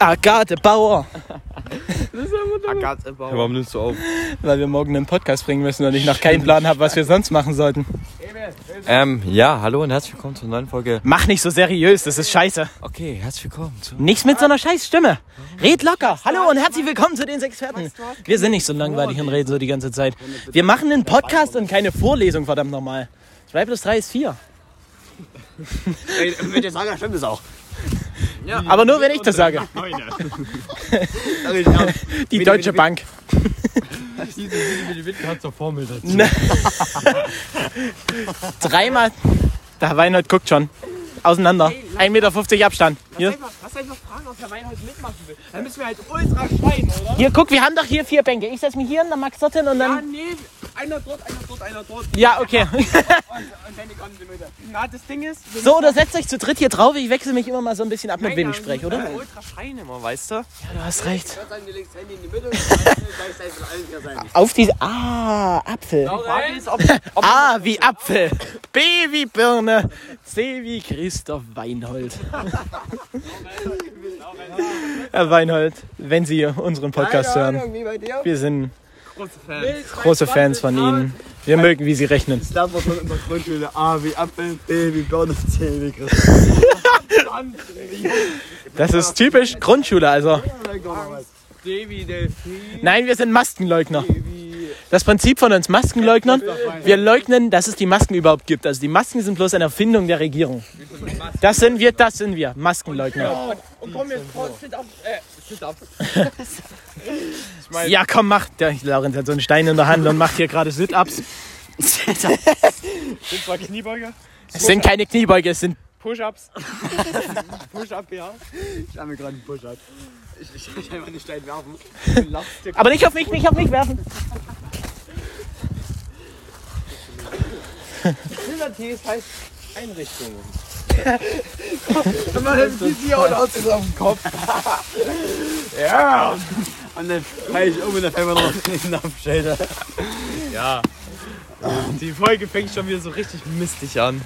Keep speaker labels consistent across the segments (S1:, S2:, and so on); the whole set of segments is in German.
S1: Agathe Bauer.
S2: Agathe Bauer.
S3: Warum nimmst du auf?
S1: Weil wir morgen einen Podcast bringen müssen und ich noch keinen Plan habe, was wir sonst machen sollten.
S3: Ähm, ja, hallo und herzlich willkommen zur neuen Folge.
S1: Mach nicht so seriös, das ist scheiße.
S3: Okay, herzlich willkommen zu.
S1: Nichts mit so einer scheiß Stimme. Red locker. Hallo und herzlich willkommen zu den Experten. Wir sind nicht so langweilig und reden so die ganze Zeit. Wir machen einen Podcast und keine Vorlesung, verdammt nochmal. 2 plus 3 ist 4.
S2: Ey, Wenn ihr sagen, stimmt es auch.
S1: Aber nur, wenn ich das sage. Die Deutsche Bank.
S3: Hat zur Formel dazu.
S1: Ne. Dreimal. Der Weinhold guckt schon. Auseinander. 1,50 Meter Abstand. Hier.
S2: Was soll ich noch fragen, ob Herr Weinhold mitmachen will? Dann müssen wir halt ultra schreien, oder?
S1: Hier, guck, wir haben doch hier vier Bänke. Ich setze mich hier und dann Max dorthin und dann.
S2: nee. Einer dort, einer dort, einer dort.
S1: Ja, okay.
S2: Und, und ganze Leute. Na, das Ding ist...
S1: So, oder setzt euch zu dritt hier drauf. Ich wechsle mich immer mal so ein bisschen ab, mit wem ich spreche, oder?
S2: wir Ultra schreien immer, weißt du?
S1: Ja, du hast recht.
S4: Ich die.
S1: Auf diese. Ah, Apfel.
S2: Die
S1: A wie Apfel. B wie Birne. C wie Christoph Weinhold. Herr Weinhold, wenn Sie unseren Podcast
S4: Keine
S1: hören,
S4: Ahnung, wie bei dir?
S1: wir sind
S2: große Fans.
S1: große Fans von Ihnen. Wir mögen, wie Sie rechnen.
S4: Das lernt man der Grundschule. A wie Apfel, B wie Birne, C wie Christ.
S1: Das ist typisch Grundschule, also. Nein, wir sind Maskenleugner. Das Prinzip von uns Maskenleugnern, wir leugnen, dass es die Masken überhaupt gibt. Also die Masken sind bloß eine Erfindung der Regierung. Das sind wir, das sind wir, Maskenleugner.
S2: Und komm jetzt, sit up. Up.
S1: Ja, komm, mach. Der Laurenz hat so einen Stein in der Hand und macht hier gerade Sit-Ups.
S2: Sind zwar Kniebeuge,
S1: Es sind keine Kniebeuge, es sind
S2: Push-Ups. Push-Up, ja.
S4: Ich habe mir gerade einen Push-Up. Ich, ich, ich einfach den Stein werfen.
S1: Aber nicht auf mich, nicht auf mich werfen.
S2: Pilates heißt Einrichtungen.
S4: Und man nimmt die hier und sich auf den Kopf. ja. Und dann fall ich um und dann fällt man noch in den Abschalter.
S2: Ja. Die Folge fängt schon wieder so richtig mistig an.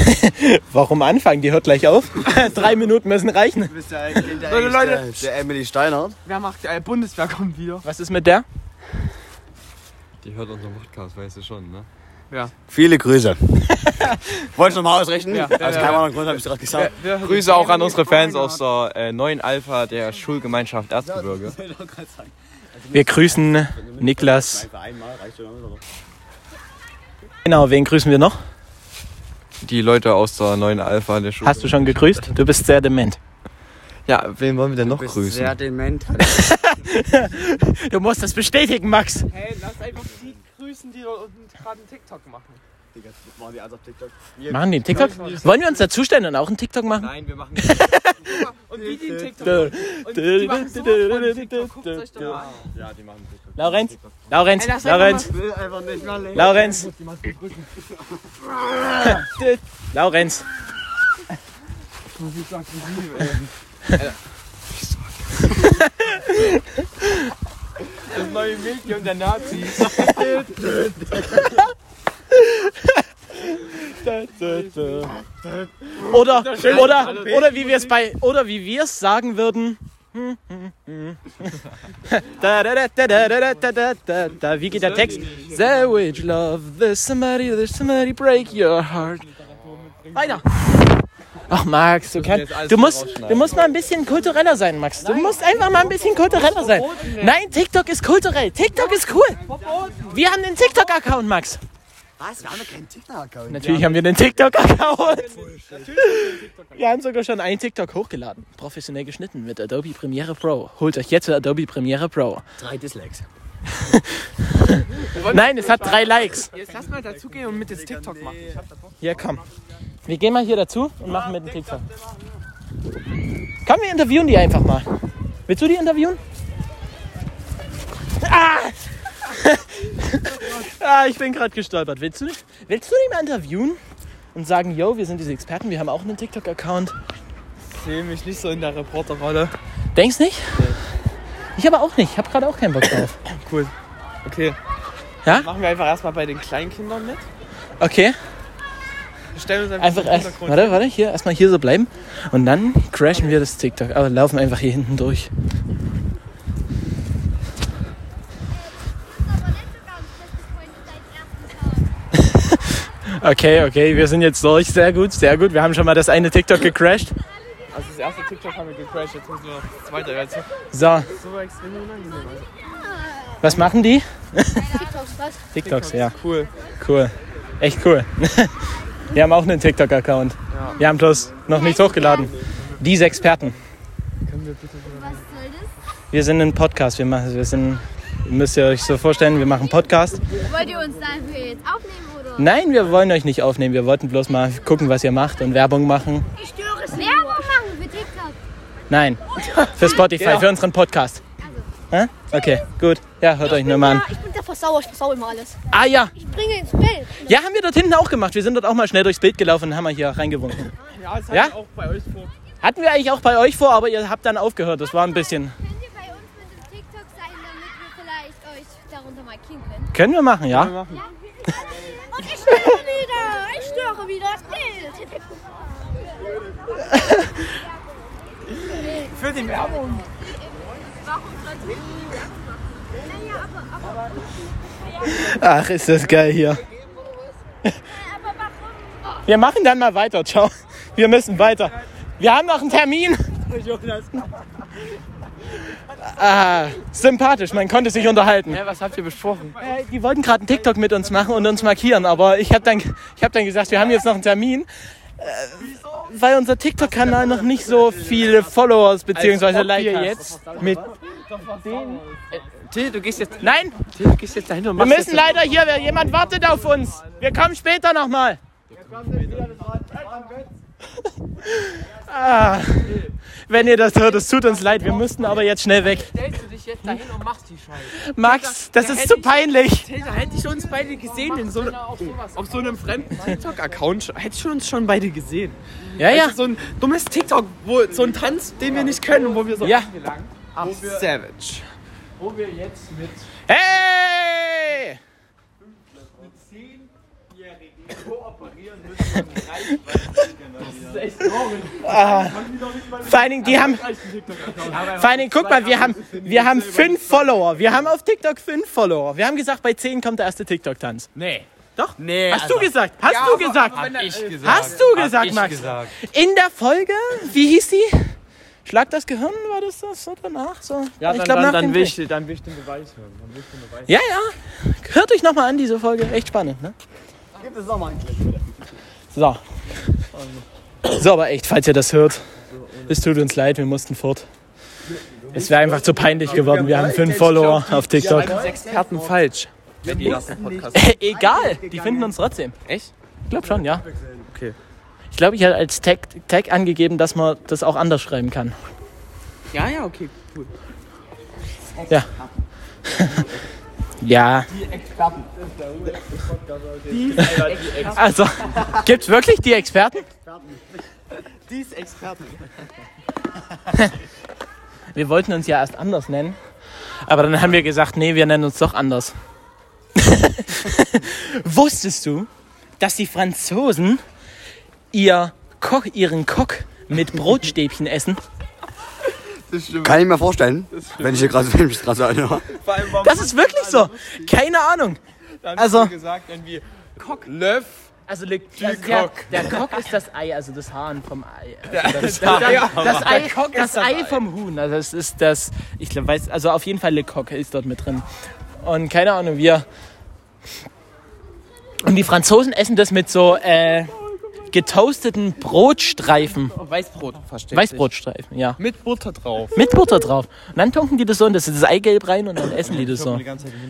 S1: Warum anfangen? Die hört gleich auf. Drei Minuten müssen reichen.
S4: Du bist ja eigentlich der,
S2: Leute, Leute.
S4: der, der Emily Steinhardt.
S2: Wer macht, äh, Bundeswehr kommt wieder.
S1: Was ist mit der?
S3: Die hört unseren Podcast, weißt du schon, ne?
S4: Viele Grüße. Wolltest du nochmal ausrechnen?
S2: Ja.
S4: Aus
S2: Ja, ja.
S4: keinem anderen Grund habe ich es gerade gesagt.
S3: Grüße auch an unsere Fans aus der äh, neuen Alpha der Schulgemeinschaft Erzgebirge.
S1: Wir grüßen Niklas.
S4: Für einmal reicht schon. oder?
S1: Genau, wen grüßen wir noch?
S3: Die Leute aus der neuen Alpha der Schule.
S1: Hast du schon gegrüßt? Du bist sehr dement.
S3: Ja, wen wollen wir denn noch
S4: Du bist
S3: grüßen?
S4: sehr dement.
S1: Du musst das bestätigen, Max.
S2: Hey, lass einfach die grüßen, die dort unten gerade einen TikTok machen.
S4: Digga, das machen die alles auf TikTok.
S1: Machen die einen TikTok? Wollen wir uns dazustellen und auch einen TikTok machen?
S3: Nein, wir machen
S2: Und wie die einen TikTok machen. Und die machen sowas von TikTok. Guckt euch doch mal an.
S3: Ja, die machen TikTok.
S1: Lorenz, Lorenz,
S2: Ey,
S1: Lorenz,
S4: Ich will einfach nicht mehr leben.
S1: Lorenz. Lorenz.
S2: Das neue Medium der Nazis.
S1: oder, oder, oder wie wir es bei, oder wie wir es sagen würden. Wie geht der Text? Sandwich love, there's somebody, there's somebody break your heart. Weiter! Ach Max, du, kannst, du, musst, du musst mal ein bisschen kultureller sein, Max. Du musst einfach mal ein bisschen kultureller sein. Nein, TikTok ist kulturell. TikTok ist cool. Wir haben den TikTok-Account, Max.
S4: Was? Wir haben doch keinen TikTok-Account.
S1: Natürlich haben wir den TikTok-Account. Wir haben sogar schon einen TikTok hochgeladen. Professionell geschnitten mit Adobe Premiere Pro. Holt euch jetzt Adobe Premiere Pro.
S4: Drei Dislikes.
S1: Nein, es hat drei Likes.
S2: Jetzt lass mal dazugehen und mit das TikTok machen.
S1: Hier, komm. Wir gehen mal hier dazu und machen mit dem TikTok. Komm, wir interviewen die einfach mal. Willst du die interviewen? Ah! ah, ich bin gerade gestolpert. Willst du, nicht? willst du die mal interviewen? Und sagen, yo, wir sind diese Experten, wir haben auch einen TikTok-Account.
S2: Ich sehe mich nicht so in der Reporterrolle.
S1: Denkst nicht? Ich aber auch nicht. Ich habe gerade auch keinen Bock drauf.
S2: Cool. Okay.
S1: Ja?
S2: Machen wir einfach erstmal bei den Kleinkindern mit.
S1: Okay.
S2: Stellen uns einfach,
S1: erst, warte, warte, hier erstmal hier so bleiben und dann crashen wir das TikTok, aber laufen einfach hier hinten durch. Okay, okay, wir sind jetzt durch. Sehr gut, sehr gut. Wir haben schon mal das eine TikTok gecrashed.
S2: Also das erste TikTok haben wir gecrashed, jetzt müssen wir noch das zweite. Jetzt
S1: So,
S2: so extrem unangenehm. Also.
S1: was machen die?
S5: TikToks, was?
S1: TikToks, ja.
S2: Cool.
S1: Cool. Echt cool. Wir haben auch einen TikTok-Account. Wir haben bloß noch nichts hochgeladen. Diese Experten.
S5: Was soll das?
S1: Wir sind ein Podcast. Wir machen, wir sind, müsst ihr euch so vorstellen, wir machen Podcast.
S5: Wollt ihr uns dafür jetzt aufnehmen oder?
S1: Nein, wir wollen euch nicht aufnehmen. Wir wollten bloß mal gucken, was ihr macht und Werbung machen.
S5: Ich störe es Werbung machen für TikTok.
S1: Nein, für Spotify, für unseren Podcast. Hä? Okay, gut. Ja, hört euch nur mal an.
S5: Versauer, ich versau immer alles.
S1: Ah ja,
S5: Ich bringe ins Bild.
S1: ja, haben wir dort hinten auch gemacht. Wir sind dort auch mal schnell durchs Bild gelaufen und haben mal hier reingewunken.
S2: Ja, das
S1: Ja?
S2: hatte ich auch bei euch vor.
S1: Hatten wir eigentlich auch bei euch vor, aber ihr habt dann aufgehört. Das war ein bisschen.
S5: Könnt ihr bei uns mit dem TikTok sein, damit wir vielleicht euch darunter markieren können?
S1: Können wir machen, ja?
S5: Und ich störe wieder! Ich störe wieder das Bild!
S2: Für die Werbung.
S1: Ach, ist das geil hier. Wir machen dann mal weiter. Ciao. Wir müssen weiter. Wir haben noch einen Termin. Ah, sympathisch, man konnte sich unterhalten.
S2: Ja, was habt ihr besprochen?
S1: Äh, Die wollten gerade einen TikTok mit uns machen und uns markieren, aber ich habe dann, ich hab dann gesagt, wir haben jetzt noch einen Termin, äh, weil unser TikTok-Kanal noch nicht so viele Followers bzw. Likes hat.
S2: jetzt mit Till, du gehst jetzt.
S1: Nein,
S2: Till, du gehst jetzt dahin und
S1: wir
S2: machst
S1: müssen leider hier, jemand wartet auf uns. Wir kommen später nochmal. Ah, wenn ihr das hört, es tut uns leid, wir müssten aber jetzt schnell weg.
S2: stellst du dich jetzt dahin und machst die Scheiße.
S1: Max, das
S2: da
S1: ist zu
S2: ich-
S1: peinlich.
S2: Till, da hätte ich uns beide gesehen in so einem, auf so einem fremden TikTok-Account. Hätte ich uns schon beide gesehen.
S1: Ja, ja.
S2: Also so ein dummes TikTok, wo so ein Tanz, den wir nicht können, wo wir so
S1: Ja.
S2: Ach, Savage.
S1: Wo wir jetzt mit. Hey! Ah, Vor allen Dingen, die haben. Vor allen Dingen, guck mal, wir haben, wir haben fünf Follower. Wir haben auf TikTok fünf Follower. Wir haben gesagt, bei zehn kommt der erste TikTok-Tanz.
S2: Nee.
S1: Doch?
S2: Nee.
S1: Hast du gesagt? Hast du gesagt?
S2: ich gesagt.
S1: Hast du gesagt, Max? In der Folge, wie hieß die? Schlag das Gehirn, war das das so danach? So?
S2: Ja,
S1: ich
S2: dann,
S1: glaub,
S2: dann,
S1: nach
S2: dann, will ich, dann will ich den Beweis hören. Beweis
S1: Ja, ja. Hört euch nochmal an, diese Folge. Echt spannend, ne?
S4: Gibt es nochmal einen Clip?
S1: So. So, aber echt, falls ihr das hört, es tut uns leid, wir mussten fort. Es wäre einfach zu peinlich geworden. Wir haben fünf Follower auf TikTok.
S2: Experten falsch.
S1: Egal, die finden uns trotzdem.
S2: Echt?
S1: Ich glaube schon, ja.
S2: Okay.
S1: Ich glaube, ich habe als Tag, Tag angegeben, dass man das auch anders schreiben kann.
S2: Ja, ja, okay, cool.
S1: Ja. ja. Also, gibt's wirklich die Experten?
S2: Dies Experten.
S1: Wir wollten uns ja erst anders nennen, aber dann haben wir gesagt, nee, wir nennen uns doch anders. Wusstest du, dass die Franzosen ihr Koch, ihren Koch mit Brotstäbchen essen?
S4: Kann ich mir vorstellen, wenn ich hier gerade wenn ich das gerade so anhöre.
S1: Das ist wirklich so. Keine Ahnung. Also,
S2: gesagt, irgendwie Cock. Löff.
S1: also, le- also der,
S2: Coq.
S1: der Koch ist das Ei, also das Hahn vom Ei. Also das,
S2: Das Ei.
S1: das Ei, das Ei vom Huhn. Also das ist das, ich glaub, weiß, also auf jeden Fall Le Coq ist dort mit drin. Und keine Ahnung, wir. Und die Franzosen essen das mit so äh, getoasteten Brotstreifen.
S2: Weißbrot, versteht
S1: Weißbrotstreifen, ja.
S2: Mit Butter drauf.
S1: Mit Butter drauf. Und dann tunken die das so und das ist das Eigelb rein und dann essen die das so.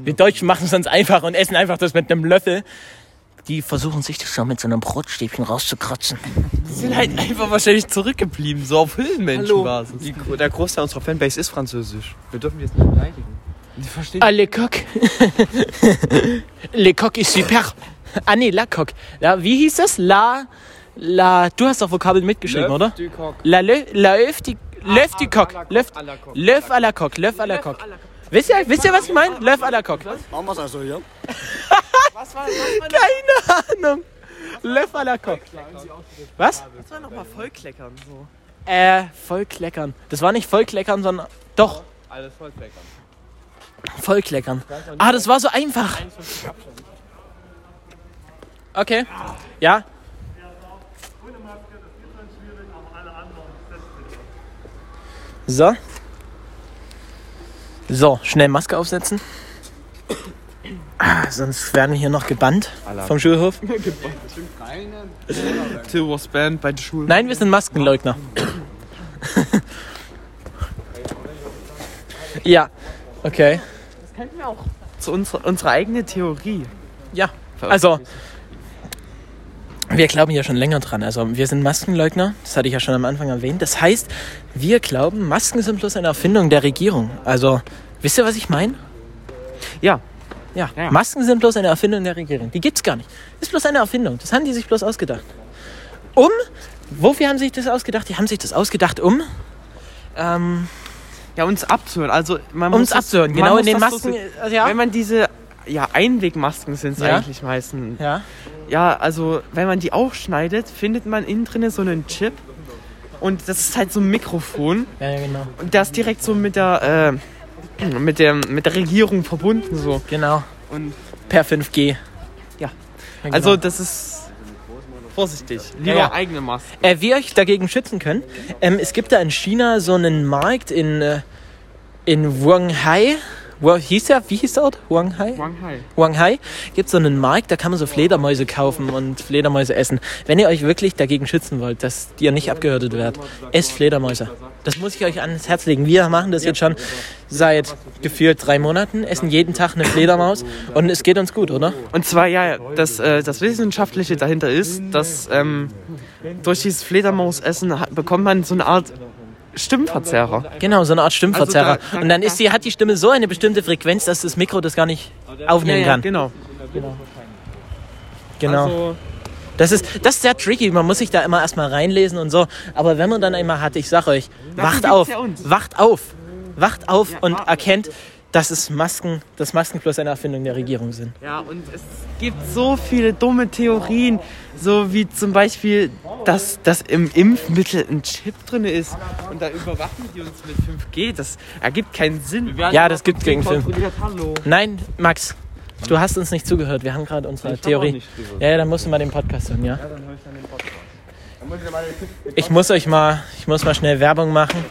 S1: Wir Deutschen machen es uns einfach und essen einfach das mit einem Löffel. Die versuchen sich das so mit so einem Brotstäbchen rauszukratzen.
S3: Die sind halt einfach wahrscheinlich zurückgeblieben, so auf Höhlenmenschenbasis.
S2: Die,
S3: Der Großteil unserer Fanbase ist französisch. Wir dürfen jetzt nicht beleidigen. Die verstehen
S1: Ah, le coq. le coq ist super. Ah, nee, la coq. Ja, wie hieß das? La, la, du hast doch Vokabeln mitgeschrieben, oder?
S2: Du Cock.
S1: La, le, la, öf, die, löf die coq. Löf,
S2: à la coq.
S1: löf à la coq. Löf à la coq. Wisst ihr, wisst ihr, was ich meine? Löf à la coq.
S4: Machen wir es also hier.
S2: Was war, was war
S1: Keine Ahnung. Le Falaco. Was?
S2: Das war nochmal Vollkleckern so.
S1: Äh, Vollkleckern. Das war nicht Vollkleckern, sondern doch
S3: Alles voll kleckern.
S1: Vollkleckern. Ah, das war so einfach. Okay. Ja. So. So, schnell Maske aufsetzen. Ah, sonst werden wir hier noch gebannt vom Schulhof.
S2: Till was banned bei der Schule.
S1: Nein, wir sind Maskenleugner. ja, okay.
S2: könnten wir auch zu unserer, unsere eigene Theorie.
S1: Ja, also wir glauben ja schon länger dran. Also wir sind Maskenleugner, das hatte ich ja schon am Anfang erwähnt. Das heißt, wir glauben, Masken sind bloß eine Erfindung der Regierung. Also, wisst ihr, was ich meine?
S2: Ja.
S1: Ja,
S2: Ja.
S1: Masken sind bloß eine Erfindung der Regierung. Die gibt's gar nicht. Ist bloß eine Erfindung. Das haben die sich bloß ausgedacht. Um, wofür haben sie sich das ausgedacht? Die haben sich das ausgedacht, um ähm,
S2: Ja, uns abzuhören. Also man muss
S1: uns
S2: das-
S1: abzuhören. Genau
S2: muss
S1: in den
S2: so
S1: Masken. äh, ja.
S2: Wenn man diese ja, Einwegmasken sind es
S1: Ja.
S2: eigentlich meistens.
S1: ja.
S2: Ja, also wenn man die aufschneidet, findet man innen drin so einen Chip. Und das ist halt so ein Mikrofon.
S1: ja, genau.
S2: Und das direkt so mit der, äh, mit der, mit der Regierung verbunden so.
S1: Genau.
S2: Und
S1: Per 5G.
S2: Ja.
S1: genau.
S2: also das ist vorsichtig. Lieber
S1: Ja, ja.
S2: eigene Maske.
S1: Äh, wie ihr euch dagegen schützen könnt, ähm, es gibt da in China so einen Markt in, äh, in Wuhanghai. Wo hieß der? Wie hieß der Ort? Wuhanghai?
S2: Shanghai.
S1: Wuhanghai gibt so einen Markt, da kann man so Fledermäuse kaufen und Fledermäuse essen. Wenn ihr euch wirklich dagegen schützen wollt, dass ihr nicht abgehörtet werdet, esst Fledermäuse. Das muss ich euch ans Herz legen. Wir machen das jetzt schon seit gefühlt drei Monaten, essen jeden Tag eine Fledermaus und es geht uns gut, oder?
S2: Und zwar, ja, das, äh, das Wissenschaftliche dahinter ist, dass ähm, durch dieses Fledermausessen bekommt man so eine Art Stimmverzerrer.
S1: Genau, so eine Art Stimmverzerrer.
S2: Also da- da-
S1: und dann ist die, hat die Stimme so eine bestimmte Frequenz, dass das Mikro das gar nicht aufnehmen kann.
S2: genau.
S1: Genau.
S2: Also,
S1: Das ist, das ist sehr tricky. Man muss sich da immer erstmal reinlesen und so. Aber wenn man dann einmal hat, ich sag euch, wacht auf,
S2: ja uns.
S1: wacht auf, wacht auf und erkennt, dass es Masken, dass Masken plus eine Erfindung der Regierung sind.
S2: ja, und es gibt so viele dumme Theorien, so wie zum Beispiel, dass, dass im Impfmittel ein Chip drin ist und da überwachen die uns mit 5G. Das ergibt keinen Sinn.
S1: Ja, das gibt gegen Film.
S4: Hallo.
S1: Nein, Max, du hast uns nicht zugehört. Wir haben gerade unsere Theorie. Ja, ja, dann musst du mal den Podcast hören, ja? Ich muss euch mal, ich muss mal schnell Werbung machen.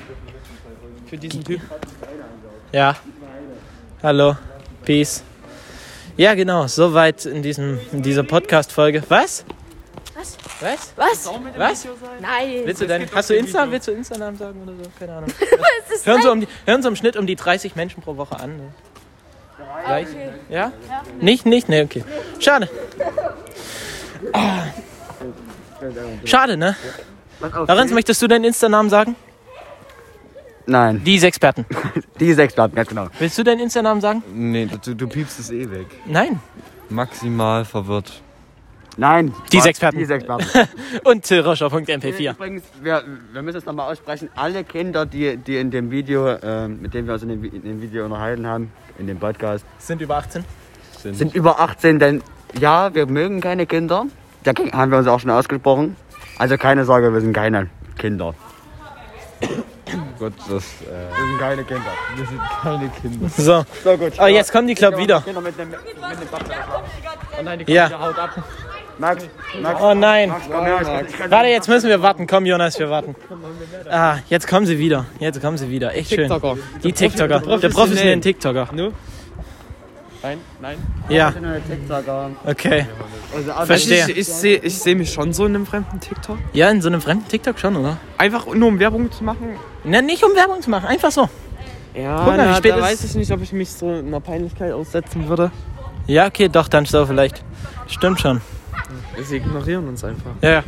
S2: Für diesen Typ.
S1: Ja. Hallo. Peace. Ja, genau. Soweit in, diesem, in dieser Podcast-Folge. Was?
S5: Was?
S1: Was?
S5: Was?
S1: Was?
S5: Nein.
S1: Willst du denn, hast du Insta? Willst du Insta-Namen sagen oder so? Keine Ahnung.
S5: Was ist
S1: Hören so, um die, hören so im Schnitt um die 30 Menschen pro Woche an. Ne? Gleich? Ja? Nicht, nicht? Ne, okay. Schade. Ah. Schade, ne? Lorenz, möchtest du deinen Insta-Namen sagen?
S4: Nein,
S1: Diese Experten.
S4: diese Experten, ganz genau.
S1: Willst du deinen Insta-Namen sagen?
S3: Nee, du, du piepst es eh weg.
S1: Nein.
S3: Maximal verwirrt.
S4: Nein.
S1: Diese? Experten.
S4: Diese Experten.
S1: Und tillroscher.mp4.
S4: Übrigens, wir, wir müssen es nochmal aussprechen. Alle Kinder, die, die in dem Video, äh, mit dem wir uns in dem, in dem Video unterhalten haben, in dem Podcast,
S1: Sind über 18?
S4: sind über 18, denn ja, wir mögen keine Kinder. Da haben wir uns auch schon ausgesprochen. Also keine Sorge, wir sind keine Kinder.
S3: Gott, das. Äh,
S4: Wir sind keine Kinder.
S3: wir sind keine Kinder.
S1: So.
S4: So gut.
S1: Oh, jetzt kommen die, glaub wieder.
S4: Kinder mit dem, mit dem
S1: Ja.
S4: Max, Max,
S1: Oh nein.
S4: komm her. Ich kann-
S1: Warte, jetzt müssen wir warten. Komm, Jonas, wir warten. Ah, jetzt kommen sie wieder. Jetzt kommen sie wieder. Echt schön.
S2: TikToker.
S1: Die TikToker. Der professionellen TikToker.
S2: Nu? Nein, nein.
S1: Ja, okay.
S4: Also,
S2: Also
S1: Verstehe.
S2: ich, ich sehe ich seh mich schon so in einem fremden TikTok.
S1: Ja, in so einem fremden TikTok schon, oder?
S2: Einfach nur um Werbung zu machen.
S1: Na, nicht um Werbung zu machen, einfach so.
S2: Ja,
S1: Guck mal, wie
S2: na,
S1: spät
S2: da
S1: ist-
S2: weiß ich nicht, ob ich mich so einer Peinlichkeit aussetzen würde.
S1: Ja, okay, doch, dann so vielleicht. Stimmt schon.
S2: Sie ignorieren uns einfach.
S1: Ja, ja.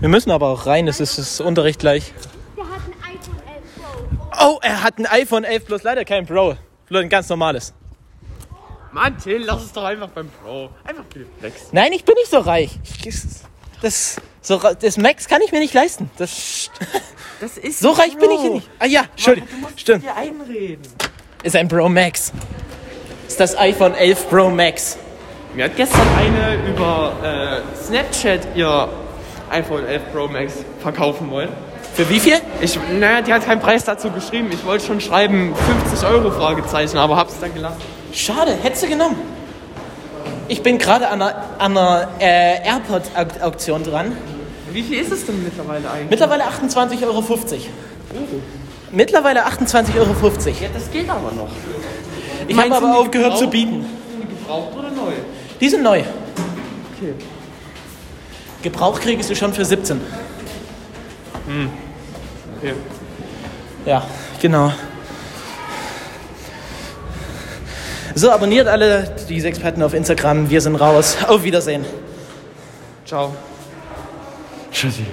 S1: Wir müssen aber auch rein, es ist das Unterricht gleich.
S5: Der hat ein iPhone 11 Pro.
S1: Oh, er hat ein iPhone 11 Plus, leider kein Pro. Nur ein ganz normales.
S2: Mann, Till, lass es doch einfach beim Pro. Einfach geflext.
S1: Nein, ich bin nicht so reich. Ich- Das, so, das Max kann ich mir nicht leisten. Das,
S2: Das ist
S1: so reich bin ich hier nicht. Ah ja, Entschuldigung. Stimmt.
S2: hier einreden.
S1: Ist ein Pro Max. Ist das iPhone 11 Pro Max.
S2: Mir hat gestern eine über äh, Snapchat ihr iPhone 11 Pro Max verkaufen wollen.
S1: Für wie viel?
S2: Ich, naja, die hat keinen Preis dazu geschrieben. Ich wollte schon schreiben 50 Euro Fragezeichen, aber hab's dann gelassen.
S1: Schade, hättest du genommen. Ich bin gerade an einer, an einer äh, AirPod-Auktion dran.
S2: Wie viel ist es denn mittlerweile eigentlich?
S1: Mittlerweile 28,50 Euro. Mittlerweile 28,50 Euro.
S2: ja, das geht aber noch.
S1: Ich habe aber aufgehört zu
S2: gebraucht?
S1: bieten.
S2: Sind die gebraucht oder neu?
S1: Die sind neu.
S2: Okay.
S1: Gebrauch kriegst du schon für 17.
S2: okay.
S1: Ja, genau. So, abonniert alle diese Experten auf Instagram. Wir sind raus. Auf Wiedersehen.
S2: Ciao.
S3: Tschüssi.